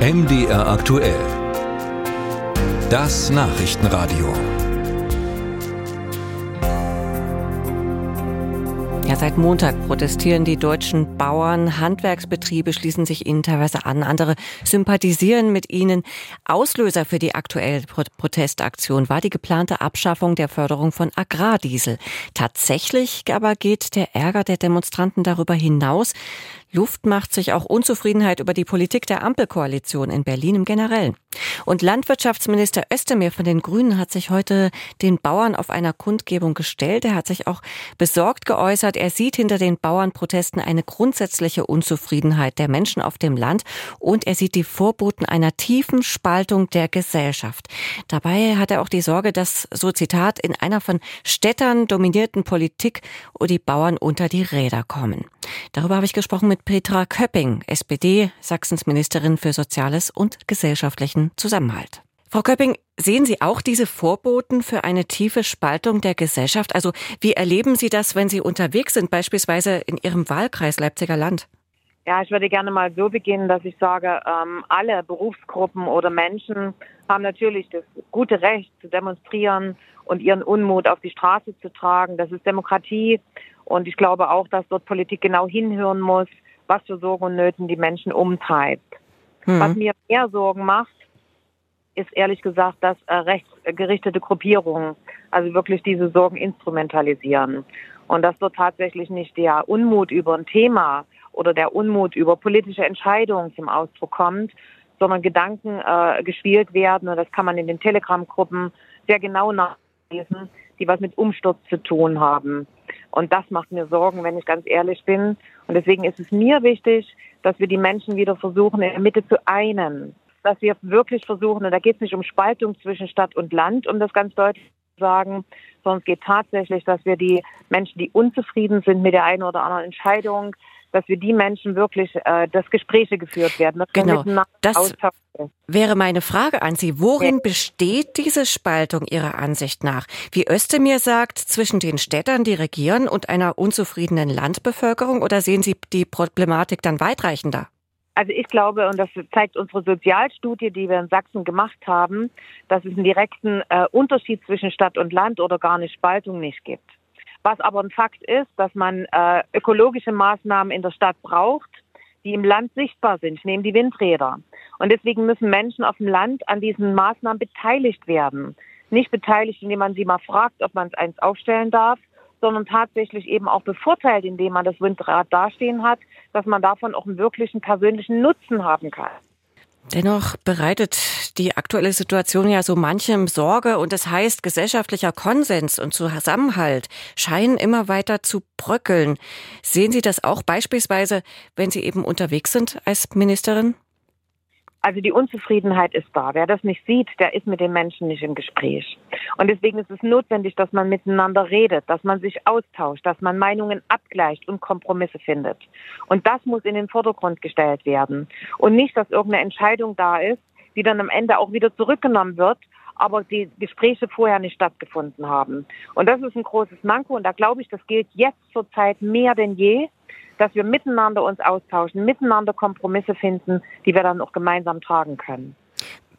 MDR aktuell. Das Nachrichtenradio. Ja, seit Montag protestieren die deutschen Bauern. Handwerksbetriebe schließen sich ihnen teilweise an. Andere sympathisieren mit ihnen. Auslöser für die aktuelle Protestaktion war die geplante Abschaffung der Förderung von Agrardiesel. Tatsächlich aber geht der Ärger der Demonstranten darüber hinaus. Luft macht sich auch Unzufriedenheit über die Politik der Ampelkoalition in Berlin im Generellen. Und Landwirtschaftsminister Özdemir von den Grünen hat sich heute den Bauern auf einer Kundgebung gestellt. Er hat sich auch besorgt geäußert. Er sieht hinter den Bauernprotesten eine grundsätzliche Unzufriedenheit der Menschen auf dem Land und er sieht die Vorboten einer tiefen Spaltung der Gesellschaft. Dabei hat er auch die Sorge, dass, so Zitat, in einer von Städtern dominierten Politik die Bauern unter die Räder kommen. Darüber habe ich gesprochen mit Petra Köpping, SPD, Sachsens Ministerin für Soziales und gesellschaftlichen Zusammenhalt. Frau Köpping, sehen Sie auch diese Vorboten für eine tiefe Spaltung der Gesellschaft? Also wie erleben Sie das, wenn Sie unterwegs sind, beispielsweise in Ihrem Wahlkreis Leipziger Land? Ja, ich würde gerne mal so beginnen, dass ich sage, ähm, alle Berufsgruppen oder Menschen haben natürlich das gute Recht zu demonstrieren und ihren Unmut auf die Straße zu tragen. Das ist Demokratie. Und ich glaube auch, dass dort Politik genau hinhören muss, was für Sorgen und Nöten die Menschen umtreibt. Mhm. Was mir mehr Sorgen macht, ist ehrlich gesagt, dass äh, rechtsgerichtete Gruppierungen also wirklich diese Sorgen instrumentalisieren. Und dass dort tatsächlich nicht der Unmut über ein Thema oder der Unmut über politische Entscheidungen zum Ausdruck kommt, sondern Gedanken äh, gespielt werden. Und das kann man in den Telegram-Gruppen sehr genau nachlesen, die was mit Umsturz zu tun haben. Und das macht mir Sorgen, wenn ich ganz ehrlich bin. Und deswegen ist es mir wichtig, dass wir die Menschen wieder versuchen, in der Mitte zu einen. Dass wir wirklich versuchen, und da geht es nicht um Spaltung zwischen Stadt und Land, um das ganz deutlich zu sagen, sondern es geht tatsächlich, dass wir die Menschen, die unzufrieden sind mit der einen oder anderen Entscheidung, dass wir die Menschen wirklich, äh, dass Gespräche geführt werden. genau. Das wäre meine Frage an Sie. Worin ja. besteht diese Spaltung Ihrer Ansicht nach? Wie Özdemir sagt, zwischen den Städtern, die regieren, und einer unzufriedenen Landbevölkerung? Oder sehen Sie die Problematik dann weitreichender? Also ich glaube, und das zeigt unsere Sozialstudie, die wir in Sachsen gemacht haben, dass es einen direkten äh, Unterschied zwischen Stadt und Land oder gar eine Spaltung nicht gibt. Was aber ein Fakt ist, dass man äh, ökologische Maßnahmen in der Stadt braucht, die im Land sichtbar sind. Ich nehme die Windräder. Und deswegen müssen Menschen auf dem Land an diesen Maßnahmen beteiligt werden. Nicht beteiligt, indem man sie mal fragt, ob man es eins aufstellen darf, sondern tatsächlich eben auch bevorteilt, indem man das Windrad dastehen hat, dass man davon auch einen wirklichen persönlichen Nutzen haben kann. Dennoch bereitet die aktuelle Situation ja so manchem Sorge und das heißt, gesellschaftlicher Konsens und Zusammenhalt scheinen immer weiter zu bröckeln. Sehen Sie das auch beispielsweise, wenn Sie eben unterwegs sind als Ministerin? Also die Unzufriedenheit ist da. Wer das nicht sieht, der ist mit den Menschen nicht im Gespräch. Und deswegen ist es notwendig, dass man miteinander redet, dass man sich austauscht, dass man Meinungen abgleicht und Kompromisse findet. Und das muss in den Vordergrund gestellt werden. Und nicht, dass irgendeine Entscheidung da ist, die dann am Ende auch wieder zurückgenommen wird, aber die Gespräche vorher nicht stattgefunden haben. Und das ist ein großes Manko. Und da glaube ich, das gilt jetzt zurzeit mehr denn je dass wir miteinander uns austauschen, miteinander Kompromisse finden, die wir dann auch gemeinsam tragen können.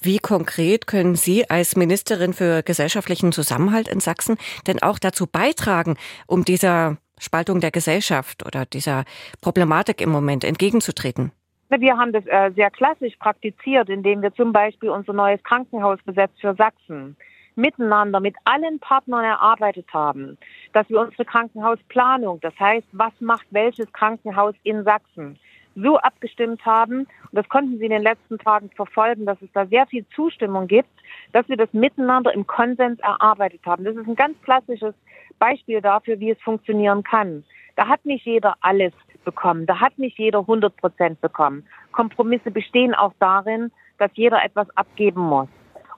Wie konkret können Sie als Ministerin für gesellschaftlichen Zusammenhalt in Sachsen denn auch dazu beitragen, um dieser Spaltung der Gesellschaft oder dieser Problematik im Moment entgegenzutreten? Wir haben das äh, sehr klassisch praktiziert, indem wir zum Beispiel unser neues Krankenhausgesetz für Sachsen miteinander mit allen Partnern erarbeitet haben, dass wir unsere Krankenhausplanung, das heißt, was macht welches Krankenhaus in Sachsen, so abgestimmt haben, und das konnten Sie in den letzten Tagen verfolgen, dass es da sehr viel Zustimmung gibt, dass wir das miteinander im Konsens erarbeitet haben. Das ist ein ganz klassisches Beispiel dafür, wie es funktionieren kann. Da hat nicht jeder alles bekommen, da hat nicht jeder 100 Prozent bekommen. Kompromisse bestehen auch darin, dass jeder etwas abgeben muss.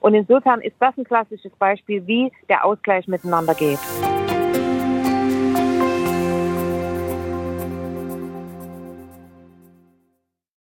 Und insofern ist das ein klassisches Beispiel, wie der Ausgleich miteinander geht.